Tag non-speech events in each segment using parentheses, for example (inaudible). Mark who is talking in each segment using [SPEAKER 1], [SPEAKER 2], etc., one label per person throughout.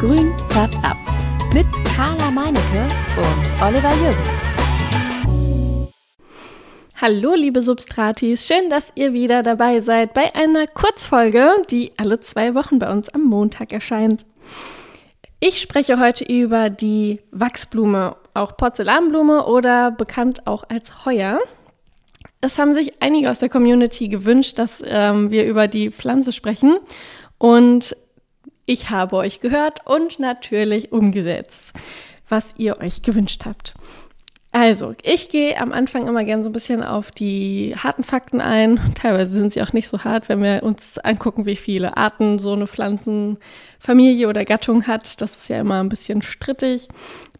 [SPEAKER 1] Grün färbt ab. Mit Carla Meinecke und Oliver Jürgens.
[SPEAKER 2] Hallo, liebe Substratis. Schön, dass ihr wieder dabei seid bei einer Kurzfolge, die alle zwei Wochen bei uns am Montag erscheint. Ich spreche heute über die Wachsblume, auch Porzellanblume oder bekannt auch als Heuer. Es haben sich einige aus der Community gewünscht, dass ähm, wir über die Pflanze sprechen. Und ich habe euch gehört und natürlich umgesetzt, was ihr euch gewünscht habt. Also, ich gehe am Anfang immer gern so ein bisschen auf die harten Fakten ein. (laughs) Teilweise sind sie auch nicht so hart, wenn wir uns angucken, wie viele Arten so eine Pflanzenfamilie oder Gattung hat. Das ist ja immer ein bisschen strittig.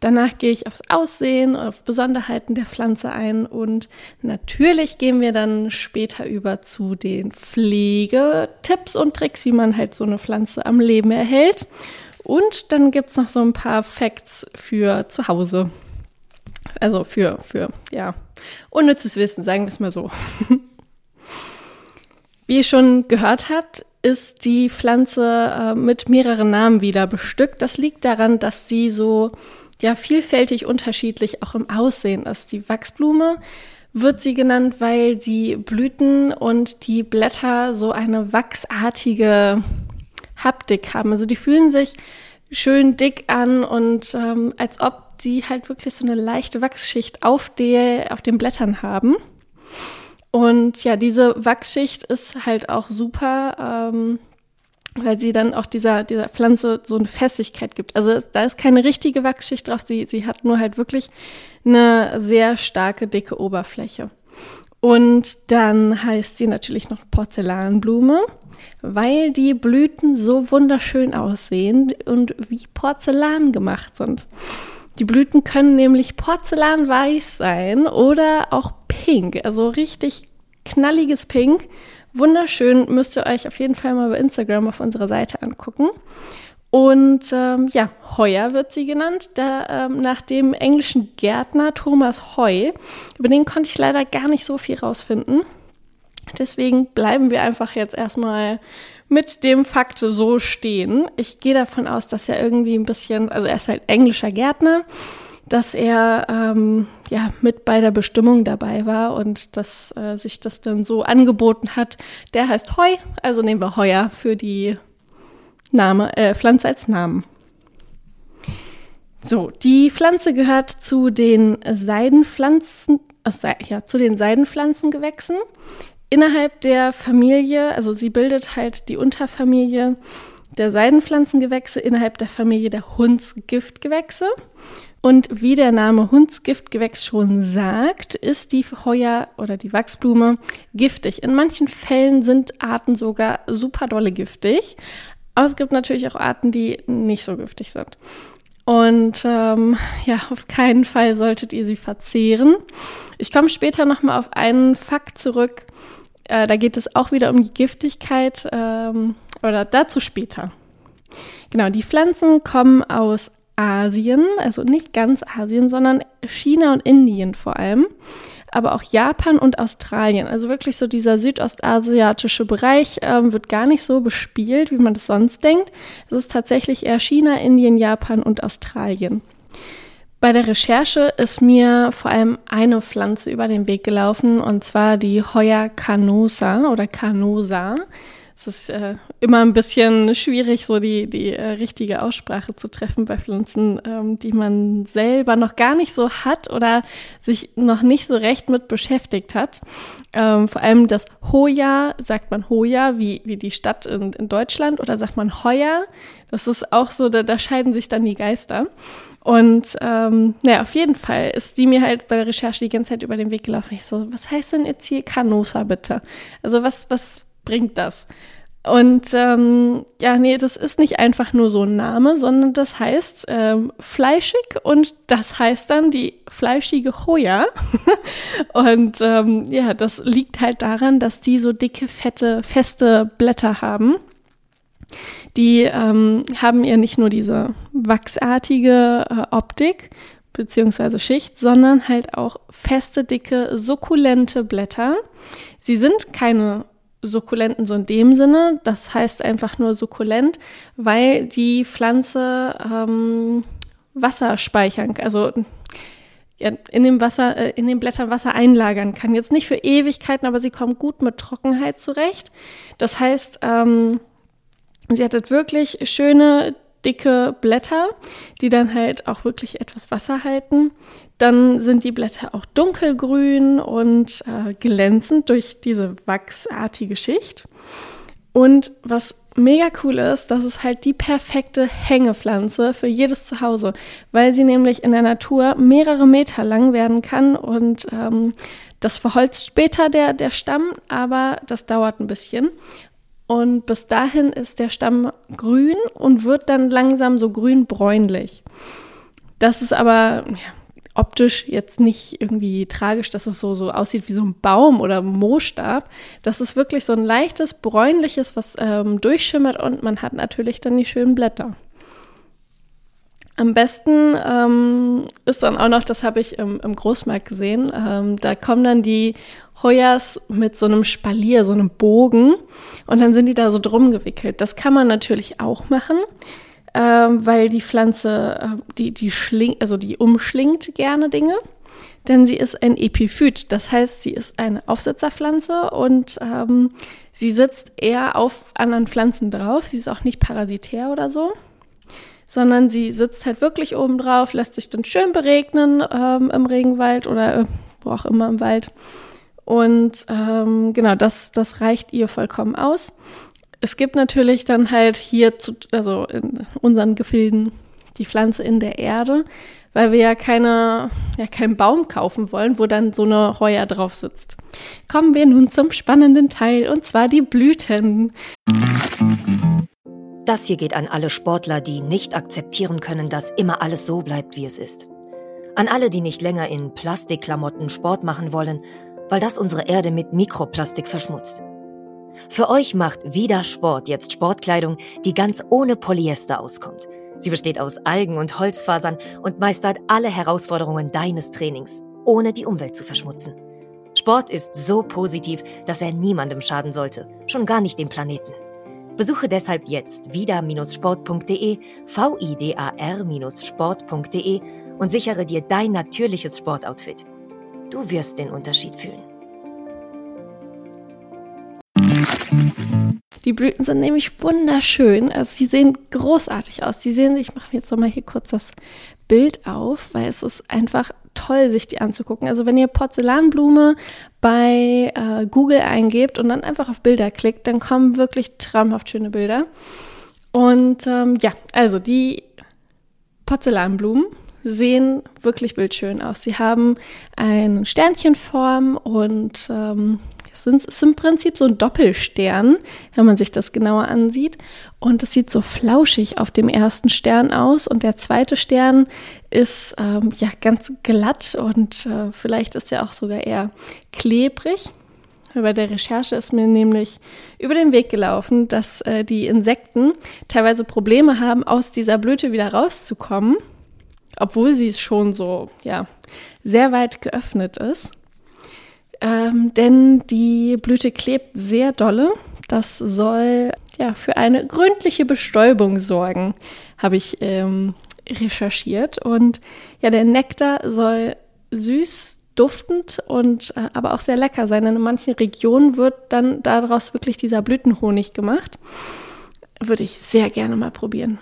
[SPEAKER 2] Danach gehe ich aufs Aussehen, auf Besonderheiten der Pflanze ein und natürlich gehen wir dann später über zu den Pflegetipps und Tricks, wie man halt so eine Pflanze am Leben erhält. Und dann gibt es noch so ein paar Facts für zu Hause. Also für, für, ja, unnützes Wissen, sagen wir es mal so. Wie ihr schon gehört habt, ist die Pflanze äh, mit mehreren Namen wieder bestückt. Das liegt daran, dass sie so ja vielfältig unterschiedlich auch im Aussehen ist. Die Wachsblume wird sie genannt, weil die Blüten und die Blätter so eine wachsartige Haptik haben. Also die fühlen sich schön dick an und ähm, als ob sie halt wirklich so eine leichte Wachsschicht auf, der, auf den Blättern haben. Und ja, diese Wachsschicht ist halt auch super, ähm, weil sie dann auch dieser, dieser Pflanze so eine Festigkeit gibt. Also es, da ist keine richtige Wachsschicht drauf, sie, sie hat nur halt wirklich eine sehr starke, dicke Oberfläche. Und dann heißt sie natürlich noch Porzellanblume, weil die Blüten so wunderschön aussehen und wie Porzellan gemacht sind. Die Blüten können nämlich porzellanweiß sein oder auch pink, also richtig knalliges Pink. Wunderschön, müsst ihr euch auf jeden Fall mal bei Instagram auf unserer Seite angucken. Und ähm, ja, Heuer wird sie genannt, der, ähm, nach dem englischen Gärtner Thomas Heu. Über den konnte ich leider gar nicht so viel rausfinden. Deswegen bleiben wir einfach jetzt erstmal mit dem Fakt so stehen. Ich gehe davon aus, dass er irgendwie ein bisschen, also er ist halt englischer Gärtner, dass er ähm, ja mit bei der Bestimmung dabei war und dass äh, sich das dann so angeboten hat. Der heißt Heu, also nehmen wir Heuer für die Name, äh, Pflanze als Namen. So, die Pflanze gehört zu den Seidenpflanzen, also, ja, zu den Seidenpflanzengewächsen innerhalb der Familie, also sie bildet halt die Unterfamilie der Seidenpflanzengewächse innerhalb der Familie der Hundsgiftgewächse. Und wie der Name Hundsgiftgewächs schon sagt, ist die Heuer oder die Wachsblume giftig. In manchen Fällen sind Arten sogar super dolle giftig. Aber es gibt natürlich auch Arten, die nicht so giftig sind. Und ähm, ja, auf keinen Fall solltet ihr sie verzehren. Ich komme später nochmal auf einen Fakt zurück, äh, da geht es auch wieder um die Giftigkeit ähm, oder dazu später. Genau, die Pflanzen kommen aus Asien, also nicht ganz Asien, sondern China und Indien vor allem, aber auch Japan und Australien. Also wirklich so dieser südostasiatische Bereich ähm, wird gar nicht so bespielt, wie man das sonst denkt. Es ist tatsächlich eher China, Indien, Japan und Australien. Bei der Recherche ist mir vor allem eine Pflanze über den Weg gelaufen, und zwar die Hoya canosa oder canosa. Es ist äh, immer ein bisschen schwierig, so die, die äh, richtige Aussprache zu treffen bei Pflanzen, ähm, die man selber noch gar nicht so hat oder sich noch nicht so recht mit beschäftigt hat. Ähm, vor allem das Hoya, sagt man Hoya, wie, wie die Stadt in, in Deutschland, oder sagt man Hoya? Das ist auch so, da, da scheiden sich dann die Geister. Und ähm, naja, auf jeden Fall ist die mir halt bei der Recherche die ganze Zeit über den Weg gelaufen. Ich so, was heißt denn jetzt hier Canosa bitte? Also was, was bringt das? Und ähm, ja, nee, das ist nicht einfach nur so ein Name, sondern das heißt ähm, fleischig und das heißt dann die fleischige Hoya. (laughs) und ähm, ja, das liegt halt daran, dass die so dicke, fette, feste Blätter haben. Die ähm, haben ja nicht nur diese wachsartige äh, Optik beziehungsweise Schicht, sondern halt auch feste, dicke, sukkulente Blätter. Sie sind keine Sukkulenten so in dem Sinne. Das heißt einfach nur sukkulent, weil die Pflanze ähm, Wasser speichern, also ja, in dem Wasser, äh, in den Blättern Wasser einlagern kann. Jetzt nicht für Ewigkeiten, aber sie kommen gut mit Trockenheit zurecht. Das heißt, ähm, sie hat halt wirklich schöne dicke Blätter, die dann halt auch wirklich etwas Wasser halten. Dann sind die Blätter auch dunkelgrün und äh, glänzend durch diese wachsartige Schicht. Und was mega cool ist, das ist halt die perfekte Hängepflanze für jedes Zuhause, weil sie nämlich in der Natur mehrere Meter lang werden kann und ähm, das verholzt später der, der Stamm, aber das dauert ein bisschen. Und bis dahin ist der Stamm grün und wird dann langsam so grün-bräunlich. Das ist aber ja, optisch jetzt nicht irgendwie tragisch, dass es so, so aussieht wie so ein Baum oder Moostab. Das ist wirklich so ein leichtes, bräunliches, was ähm, durchschimmert und man hat natürlich dann die schönen Blätter. Am besten ähm, ist dann auch noch, das habe ich im, im Großmarkt gesehen, ähm, da kommen dann die Hoyas mit so einem Spalier, so einem Bogen und dann sind die da so drum gewickelt. Das kann man natürlich auch machen, ähm, weil die Pflanze, äh, die, die schlingt, also die umschlingt gerne Dinge, denn sie ist ein Epiphyt. Das heißt, sie ist eine Aufsetzerpflanze und ähm, sie sitzt eher auf anderen Pflanzen drauf. Sie ist auch nicht parasitär oder so sondern sie sitzt halt wirklich oben drauf, lässt sich dann schön beregnen ähm, im Regenwald oder äh, wo auch immer im Wald. Und ähm, genau, das, das reicht ihr vollkommen aus. Es gibt natürlich dann halt hier, zu, also in unseren Gefilden, die Pflanze in der Erde, weil wir ja keine, ja keinen Baum kaufen wollen, wo dann so eine Heuer drauf sitzt. Kommen wir nun zum spannenden Teil, und zwar die Blüten.
[SPEAKER 3] Das hier geht an alle Sportler, die nicht akzeptieren können, dass immer alles so bleibt, wie es ist. An alle, die nicht länger in Plastikklamotten Sport machen wollen weil das unsere Erde mit Mikroplastik verschmutzt. Für euch macht Vida Sport jetzt Sportkleidung, die ganz ohne Polyester auskommt. Sie besteht aus Algen und Holzfasern und meistert alle Herausforderungen deines Trainings, ohne die Umwelt zu verschmutzen. Sport ist so positiv, dass er niemandem schaden sollte, schon gar nicht dem Planeten. Besuche deshalb jetzt vida-sport.de, vidar-sport.de und sichere dir dein natürliches Sportoutfit. Du wirst den Unterschied fühlen.
[SPEAKER 2] Die Blüten sind nämlich wunderschön. Also sie sehen großartig aus. Die sehen, ich mache mir jetzt nochmal hier kurz das Bild auf, weil es ist einfach toll, sich die anzugucken. Also wenn ihr Porzellanblume bei äh, Google eingebt und dann einfach auf Bilder klickt, dann kommen wirklich traumhaft schöne Bilder. Und ähm, ja, also die Porzellanblumen sehen wirklich bildschön aus. Sie haben eine Sternchenform und ähm, es sind, ist im Prinzip so ein Doppelstern, wenn man sich das genauer ansieht. Und es sieht so flauschig auf dem ersten Stern aus. Und der zweite Stern ist ähm, ja ganz glatt und äh, vielleicht ist er auch sogar eher klebrig. Bei der Recherche ist mir nämlich über den Weg gelaufen, dass äh, die Insekten teilweise Probleme haben, aus dieser Blüte wieder rauszukommen obwohl sie schon so, ja, sehr weit geöffnet ist. Ähm, denn die Blüte klebt sehr dolle. Das soll ja für eine gründliche Bestäubung sorgen, habe ich ähm, recherchiert. Und ja, der Nektar soll süß, duftend und äh, aber auch sehr lecker sein. Denn in manchen Regionen wird dann daraus wirklich dieser Blütenhonig gemacht. Würde ich sehr gerne mal probieren.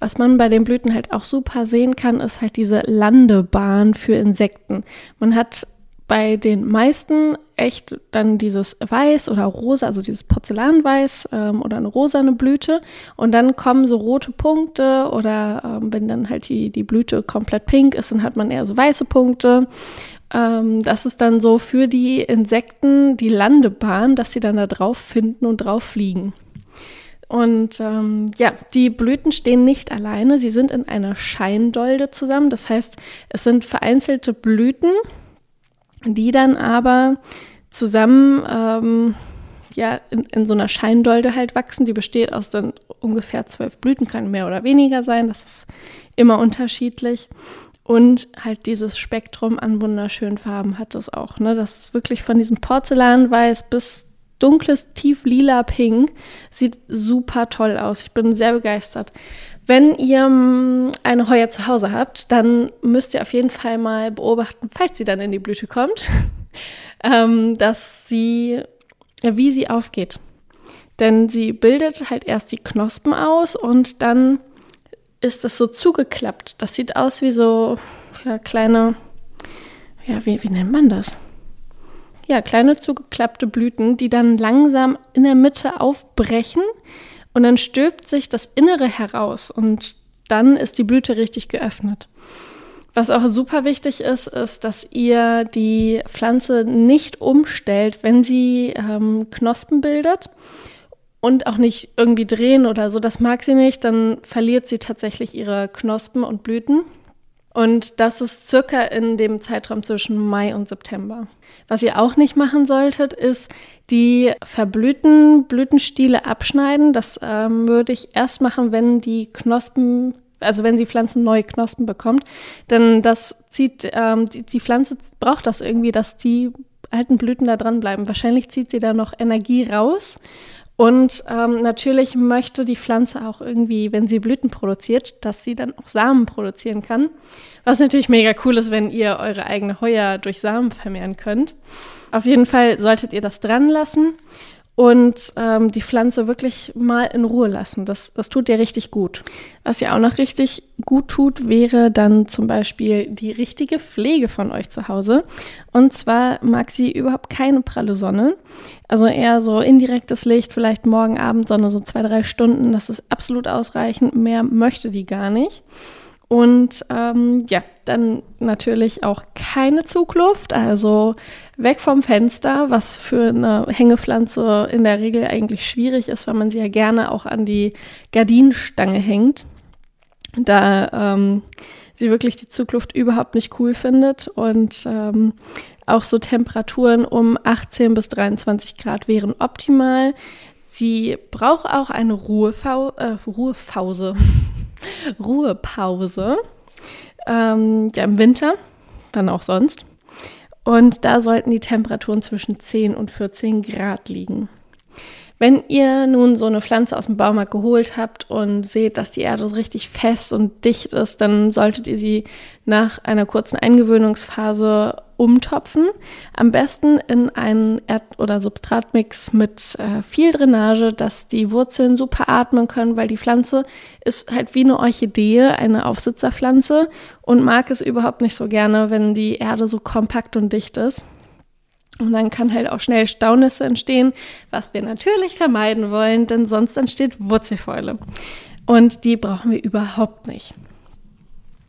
[SPEAKER 2] Was man bei den Blüten halt auch super sehen kann, ist halt diese Landebahn für Insekten. Man hat bei den meisten echt dann dieses Weiß oder Rosa, also dieses Porzellanweiß ähm, oder eine rosane Blüte. Und dann kommen so rote Punkte oder ähm, wenn dann halt die, die Blüte komplett pink ist, dann hat man eher so weiße Punkte. Ähm, das ist dann so für die Insekten die Landebahn, dass sie dann da drauf finden und drauf fliegen. Und ähm, ja, die Blüten stehen nicht alleine, sie sind in einer Scheindolde zusammen. Das heißt, es sind vereinzelte Blüten, die dann aber zusammen ähm, ja, in, in so einer Scheindolde halt wachsen. Die besteht aus dann ungefähr zwölf Blüten, kann mehr oder weniger sein, das ist immer unterschiedlich. Und halt dieses Spektrum an wunderschönen Farben hat es auch. Ne? Das ist wirklich von diesem Porzellanweiß bis dunkles, tief lila Pink. Sieht super toll aus. Ich bin sehr begeistert. Wenn ihr mm, eine Heuer zu Hause habt, dann müsst ihr auf jeden Fall mal beobachten, falls sie dann in die Blüte kommt, (laughs) ähm, dass sie, wie sie aufgeht. Denn sie bildet halt erst die Knospen aus und dann ist das so zugeklappt. Das sieht aus wie so ja, kleine, ja, wie, wie nennt man das? Ja, kleine zugeklappte Blüten, die dann langsam in der Mitte aufbrechen und dann stülpt sich das Innere heraus und dann ist die Blüte richtig geöffnet. Was auch super wichtig ist, ist, dass ihr die Pflanze nicht umstellt, wenn sie ähm, Knospen bildet und auch nicht irgendwie drehen oder so. Das mag sie nicht, dann verliert sie tatsächlich ihre Knospen und Blüten. Und das ist circa in dem Zeitraum zwischen Mai und September. Was ihr auch nicht machen solltet, ist die verblühten Blütenstiele abschneiden. Das ähm, würde ich erst machen, wenn die Knospen, also wenn die Pflanze neue Knospen bekommt. Denn das zieht, ähm, die, die Pflanze braucht das irgendwie, dass die alten Blüten da dran bleiben. Wahrscheinlich zieht sie da noch Energie raus und ähm, natürlich möchte die Pflanze auch irgendwie, wenn sie Blüten produziert, dass sie dann auch Samen produzieren kann. Was natürlich mega cool ist, wenn ihr eure eigene Heuer durch Samen vermehren könnt. Auf jeden Fall solltet ihr das dran lassen und ähm, die Pflanze wirklich mal in Ruhe lassen. Das, das tut dir richtig gut. Was ihr auch noch richtig gut tut, wäre dann zum Beispiel die richtige Pflege von euch zu Hause. Und zwar mag sie überhaupt keine pralle Sonne. Also eher so indirektes Licht, vielleicht morgen Abend Sonne, so zwei, drei Stunden. Das ist absolut ausreichend. Mehr möchte die gar nicht. Und ähm, ja, dann natürlich auch keine Zugluft, also weg vom Fenster, was für eine Hängepflanze in der Regel eigentlich schwierig ist, weil man sie ja gerne auch an die Gardinenstange hängt, da ähm, sie wirklich die Zugluft überhaupt nicht cool findet und ähm, auch so Temperaturen um 18 bis 23 Grad wären optimal. Sie braucht auch eine Ruhefau äh, Ruhepause. (laughs) Ruhepause. Ähm, ja, im Winter, dann auch sonst. Und da sollten die Temperaturen zwischen 10 und 14 Grad liegen. Wenn ihr nun so eine Pflanze aus dem Baumarkt geholt habt und seht, dass die Erde so richtig fest und dicht ist, dann solltet ihr sie nach einer kurzen Eingewöhnungsphase umtopfen. Am besten in einen Erd- oder Substratmix mit äh, viel Drainage, dass die Wurzeln super atmen können, weil die Pflanze ist halt wie eine Orchidee, eine Aufsitzerpflanze und mag es überhaupt nicht so gerne, wenn die Erde so kompakt und dicht ist. Und dann kann halt auch schnell Staunisse entstehen, was wir natürlich vermeiden wollen, denn sonst entsteht Wurzelfäule. Und die brauchen wir überhaupt nicht.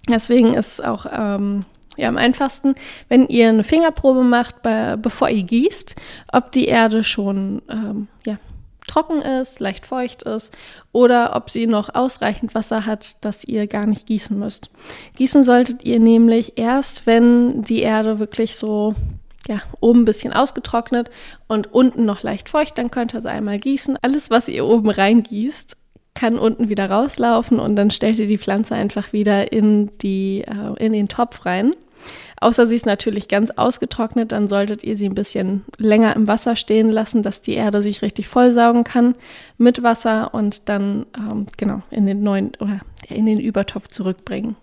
[SPEAKER 2] Deswegen ist auch ähm, ja, am einfachsten, wenn ihr eine Fingerprobe macht, bei, bevor ihr gießt, ob die Erde schon ähm, ja, trocken ist, leicht feucht ist oder ob sie noch ausreichend Wasser hat, dass ihr gar nicht gießen müsst. Gießen solltet ihr nämlich erst, wenn die Erde wirklich so ja, oben ein bisschen ausgetrocknet und unten noch leicht feucht, dann könnt ihr sie einmal gießen. Alles, was ihr oben reingießt, kann unten wieder rauslaufen und dann stellt ihr die Pflanze einfach wieder in, die, äh, in den Topf rein. Außer sie ist natürlich ganz ausgetrocknet, dann solltet ihr sie ein bisschen länger im Wasser stehen lassen, dass die Erde sich richtig vollsaugen kann mit Wasser und dann ähm, genau in den neuen oder in den Übertopf zurückbringen.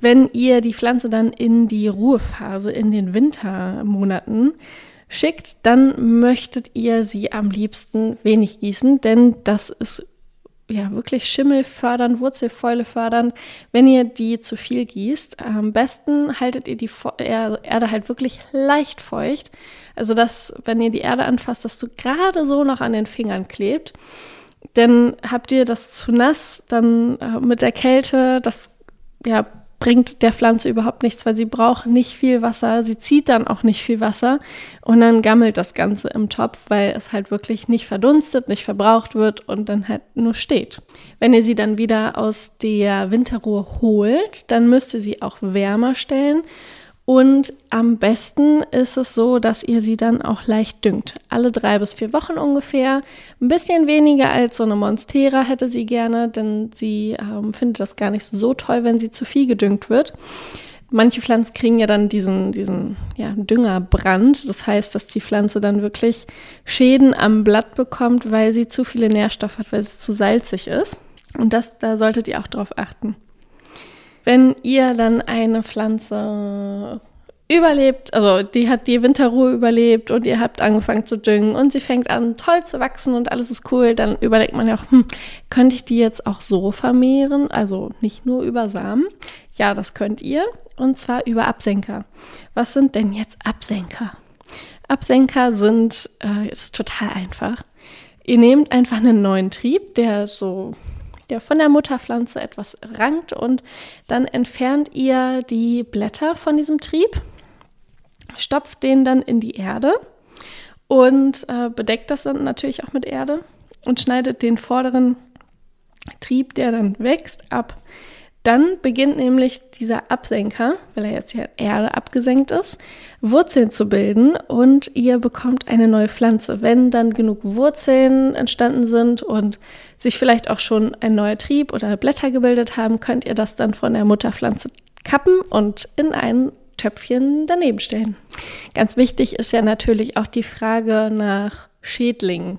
[SPEAKER 2] Wenn ihr die Pflanze dann in die Ruhephase in den Wintermonaten schickt, dann möchtet ihr sie am liebsten wenig gießen, denn das ist ja wirklich Schimmel fördern, Wurzelfäule fördern, wenn ihr die zu viel gießt. Am besten haltet ihr die Erde halt wirklich leicht feucht. Also dass, wenn ihr die Erde anfasst, dass du gerade so noch an den Fingern klebt. Denn habt ihr das zu nass, dann äh, mit der Kälte, das ja, bringt der Pflanze überhaupt nichts, weil sie braucht nicht viel Wasser, sie zieht dann auch nicht viel Wasser. Und dann gammelt das Ganze im Topf, weil es halt wirklich nicht verdunstet, nicht verbraucht wird und dann halt nur steht. Wenn ihr sie dann wieder aus der Winterruhe holt, dann müsst ihr sie auch wärmer stellen und am besten ist es so, dass ihr sie dann auch leicht düngt. Alle drei bis vier Wochen ungefähr. Ein bisschen weniger als so eine Monstera hätte sie gerne, denn sie ähm, findet das gar nicht so toll, wenn sie zu viel gedüngt wird. Manche Pflanzen kriegen ja dann diesen, diesen ja, Düngerbrand. Das heißt, dass die Pflanze dann wirklich Schäden am Blatt bekommt, weil sie zu viele Nährstoffe hat, weil es zu salzig ist. Und das, da solltet ihr auch drauf achten. Wenn ihr dann eine Pflanze überlebt, also die hat die Winterruhe überlebt und ihr habt angefangen zu düngen und sie fängt an toll zu wachsen und alles ist cool, dann überlegt man ja auch, hm, könnte ich die jetzt auch so vermehren? Also nicht nur über Samen. Ja, das könnt ihr und zwar über Absenker. Was sind denn jetzt Absenker? Absenker sind, äh, ist total einfach. Ihr nehmt einfach einen neuen Trieb, der so der von der Mutterpflanze etwas rankt und dann entfernt ihr die Blätter von diesem Trieb, stopft den dann in die Erde und äh, bedeckt das dann natürlich auch mit Erde und schneidet den vorderen Trieb, der dann wächst, ab. Dann beginnt nämlich dieser Absenker, weil er jetzt ja Erde abgesenkt ist, Wurzeln zu bilden und ihr bekommt eine neue Pflanze. Wenn dann genug Wurzeln entstanden sind und sich vielleicht auch schon ein neuer Trieb oder Blätter gebildet haben, könnt ihr das dann von der Mutterpflanze kappen und in ein Töpfchen daneben stellen. Ganz wichtig ist ja natürlich auch die Frage nach Schädlingen.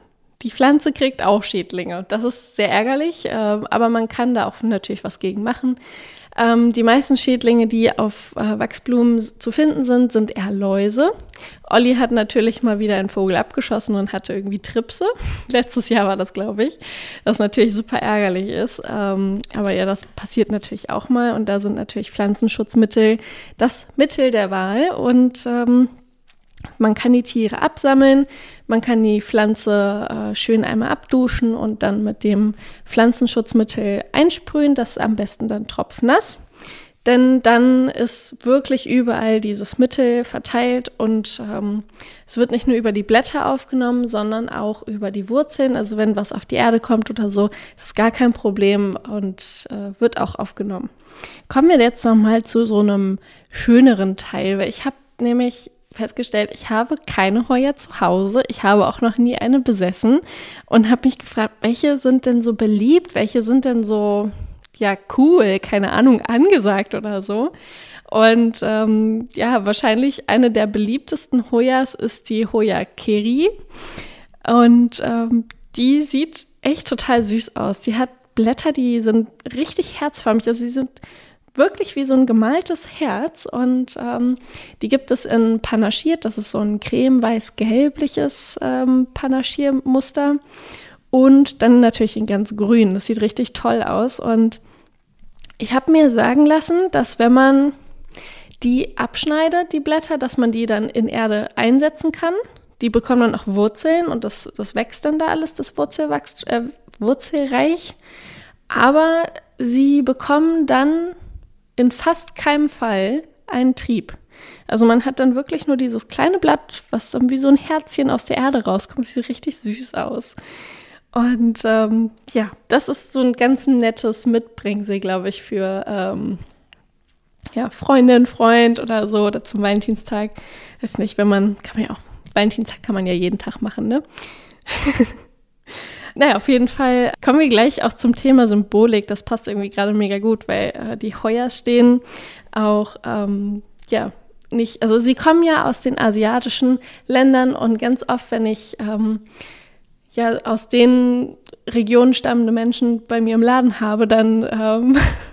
[SPEAKER 2] die Pflanze kriegt auch Schädlinge. Das ist sehr ärgerlich, äh, aber man kann da auch natürlich was gegen machen. Ähm, die meisten Schädlinge, die auf äh, Wachsblumen zu finden sind, sind eher Läuse. Olli hat natürlich mal wieder einen Vogel abgeschossen und hatte irgendwie Tripse. (laughs) Letztes Jahr war das, glaube ich. Was natürlich super ärgerlich ist. Ähm, aber ja, das passiert natürlich auch mal. Und da sind natürlich Pflanzenschutzmittel das Mittel der Wahl. Und ähm, man kann die Tiere absammeln, man kann die Pflanze äh, schön einmal abduschen und dann mit dem Pflanzenschutzmittel einsprühen. Das ist am besten dann tropfnass. Denn dann ist wirklich überall dieses Mittel verteilt und ähm, es wird nicht nur über die Blätter aufgenommen, sondern auch über die Wurzeln. Also wenn was auf die Erde kommt oder so, ist gar kein Problem und äh, wird auch aufgenommen. Kommen wir jetzt nochmal zu so einem schöneren Teil, weil ich habe nämlich festgestellt, ich habe keine Heuer zu Hause. Ich habe auch noch nie eine besessen und habe mich gefragt, welche sind denn so beliebt, welche sind denn so, ja, cool, keine Ahnung, angesagt oder so. Und ähm, ja, wahrscheinlich eine der beliebtesten Hoyas ist die Hoya Keri. Und ähm, die sieht echt total süß aus. Sie hat Blätter, die sind richtig herzförmig. Also sie sind wirklich wie so ein gemaltes Herz und ähm, die gibt es in panaschiert, das ist so ein creme-weiß-gelbliches ähm, Panaschiermuster und dann natürlich in ganz grün, das sieht richtig toll aus und ich habe mir sagen lassen, dass wenn man die abschneidet, die Blätter, dass man die dann in Erde einsetzen kann. Die bekommen dann auch Wurzeln und das, das wächst dann da alles, das Wurzelwachst, äh, Wurzelreich. Aber sie bekommen dann in fast keinem Fall einen Trieb. Also man hat dann wirklich nur dieses kleine Blatt, was dann wie so ein Herzchen aus der Erde rauskommt. Sieht richtig süß aus. Und ähm, ja, das ist so ein ganz nettes Mitbringsel, glaube ich, für ähm, ja, Freundin, Freund oder so oder zum Valentinstag. Weiß nicht, wenn man, kann man ja auch, Valentinstag kann man ja jeden Tag machen, ne? (laughs) Naja, auf jeden Fall kommen wir gleich auch zum Thema Symbolik. Das passt irgendwie gerade mega gut, weil äh, die Heuer stehen auch, ähm, ja, nicht, also sie kommen ja aus den asiatischen Ländern und ganz oft, wenn ich ähm, ja aus den Regionen stammende Menschen bei mir im Laden habe, dann ähm, (laughs)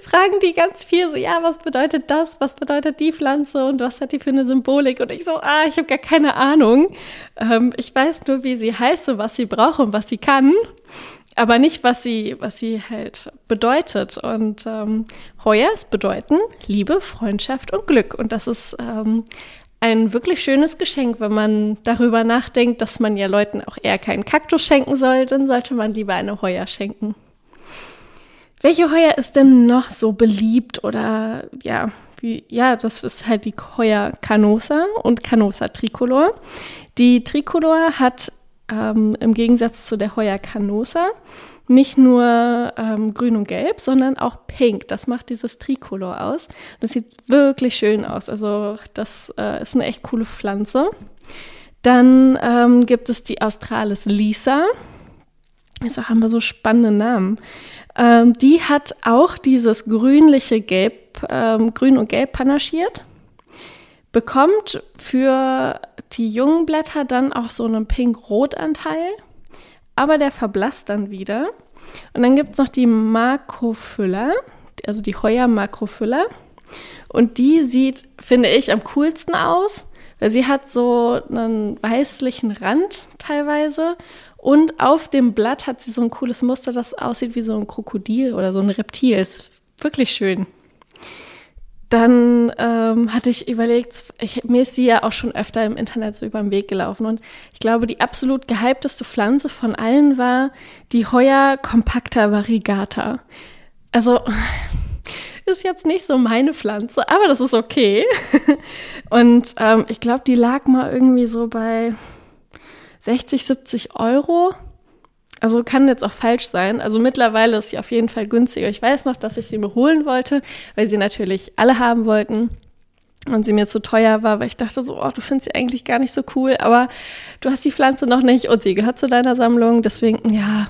[SPEAKER 2] fragen die ganz viel so, ja, was bedeutet das? Was bedeutet die Pflanze und was hat die für eine Symbolik? Und ich so, ah, ich habe gar keine Ahnung. Ähm, ich weiß nur, wie sie heißt und was sie braucht und was sie kann, aber nicht, was sie, was sie halt bedeutet. Und ähm, Heuers bedeuten Liebe, Freundschaft und Glück. Und das ist ähm, ein wirklich schönes Geschenk, wenn man darüber nachdenkt, dass man ja Leuten auch eher keinen Kaktus schenken soll, dann sollte man lieber eine Heuer schenken. Welche Heuer ist denn noch so beliebt oder ja, wie, ja, das ist halt die Heuer Canosa und Canosa Tricolor. Die Tricolor hat ähm, im Gegensatz zu der Heuer Canosa nicht nur ähm, grün und gelb, sondern auch pink. Das macht dieses Tricolor aus. Das sieht wirklich schön aus. Also das äh, ist eine echt coole Pflanze. Dann ähm, gibt es die Australis Lisa. Jetzt haben wir so spannende Namen. Ähm, die hat auch dieses grünliche Gelb, ähm, grün und gelb panaschiert. Bekommt für die jungen Blätter dann auch so einen pink-rot-Anteil aber der verblasst dann wieder. Und dann gibt es noch die Makrophylla, also die Heuer Makrophylla. Und die sieht, finde ich, am coolsten aus, weil sie hat so einen weißlichen Rand teilweise. Und auf dem Blatt hat sie so ein cooles Muster, das aussieht wie so ein Krokodil oder so ein Reptil. Ist wirklich schön. Dann ähm, hatte ich überlegt, ich, mir ist sie ja auch schon öfter im Internet so über den Weg gelaufen. Und ich glaube, die absolut gehypteste Pflanze von allen war die Heuer compacta variegata. Also (laughs) ist jetzt nicht so meine Pflanze, aber das ist okay. (laughs) Und ähm, ich glaube, die lag mal irgendwie so bei 60, 70 Euro. Also kann jetzt auch falsch sein. Also mittlerweile ist sie auf jeden Fall günstiger. Ich weiß noch, dass ich sie mir holen wollte, weil sie natürlich alle haben wollten und sie mir zu teuer war, weil ich dachte so, oh, du findest sie eigentlich gar nicht so cool, aber du hast die Pflanze noch nicht und sie gehört zu deiner Sammlung. Deswegen, ja,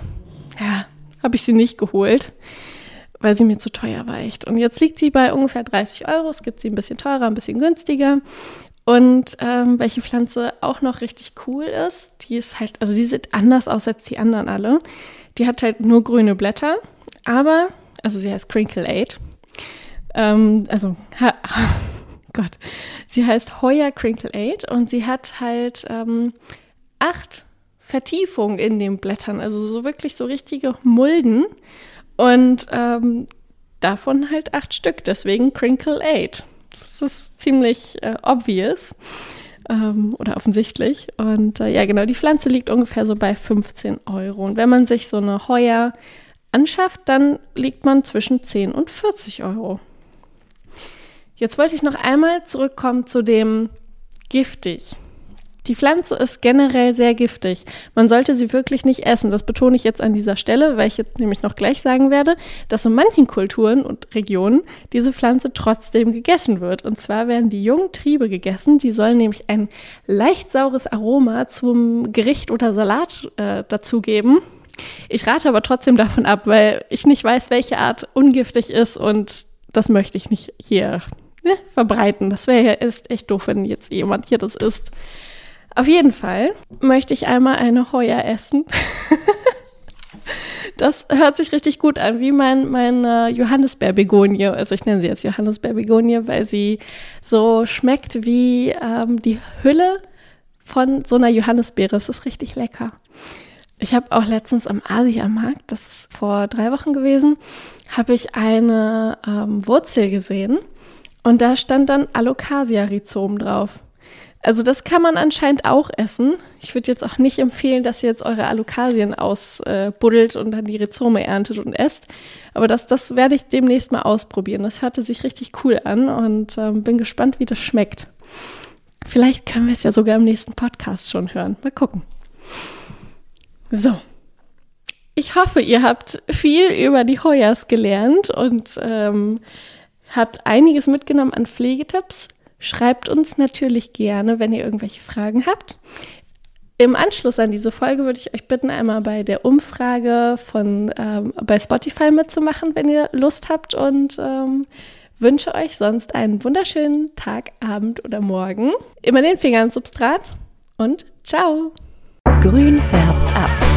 [SPEAKER 2] ja, habe ich sie nicht geholt, weil sie mir zu teuer war echt. Und jetzt liegt sie bei ungefähr 30 Euro. Es gibt sie ein bisschen teurer, ein bisschen günstiger. Und ähm, welche Pflanze auch noch richtig cool ist, die ist halt, also die sieht anders aus als die anderen alle. Die hat halt nur grüne Blätter, aber, also sie heißt Crinkle Aid. Ähm, also, ha, (laughs) Gott, sie heißt Heuer Crinkle Aid und sie hat halt ähm, acht Vertiefungen in den Blättern, also so wirklich so richtige Mulden und ähm, davon halt acht Stück, deswegen Crinkle Aid. Das ist ziemlich äh, obvious ähm, oder offensichtlich. Und äh, ja, genau, die Pflanze liegt ungefähr so bei 15 Euro. Und wenn man sich so eine Heuer anschafft, dann liegt man zwischen 10 und 40 Euro. Jetzt wollte ich noch einmal zurückkommen zu dem giftig. Die Pflanze ist generell sehr giftig. Man sollte sie wirklich nicht essen. Das betone ich jetzt an dieser Stelle, weil ich jetzt nämlich noch gleich sagen werde, dass in manchen Kulturen und Regionen diese Pflanze trotzdem gegessen wird. Und zwar werden die jungen Triebe gegessen. Die sollen nämlich ein leicht saures Aroma zum Gericht oder Salat äh, dazugeben. Ich rate aber trotzdem davon ab, weil ich nicht weiß, welche Art ungiftig ist und das möchte ich nicht hier ne, verbreiten. Das wäre ja echt doof, wenn jetzt jemand hier das isst. Auf jeden Fall möchte ich einmal eine Heuer essen. (laughs) das hört sich richtig gut an, wie mein, meine Johannisbeerbegonie. Also ich nenne sie jetzt Johannisbeerbegonie, weil sie so schmeckt wie ähm, die Hülle von so einer Johannisbeere. Es ist richtig lecker. Ich habe auch letztens am Asiamarkt, das ist vor drei Wochen gewesen, habe ich eine ähm, Wurzel gesehen und da stand dann Alocasia-Rhizom drauf. Also das kann man anscheinend auch essen. Ich würde jetzt auch nicht empfehlen, dass ihr jetzt eure Alukasien ausbuddelt und dann die Rhizome erntet und esst. Aber das, das werde ich demnächst mal ausprobieren. Das hörte sich richtig cool an und ähm, bin gespannt, wie das schmeckt. Vielleicht können wir es ja sogar im nächsten Podcast schon hören. Mal gucken. So. Ich hoffe, ihr habt viel über die Hoyas gelernt und ähm, habt einiges mitgenommen an Pflegetipps. Schreibt uns natürlich gerne, wenn ihr irgendwelche Fragen habt. Im Anschluss an diese Folge würde ich euch bitten, einmal bei der Umfrage von ähm, bei Spotify mitzumachen, wenn ihr Lust habt und ähm, wünsche euch sonst einen wunderschönen Tag, Abend oder Morgen. Immer den Finger ins Substrat und ciao.
[SPEAKER 4] Grün färbt ab.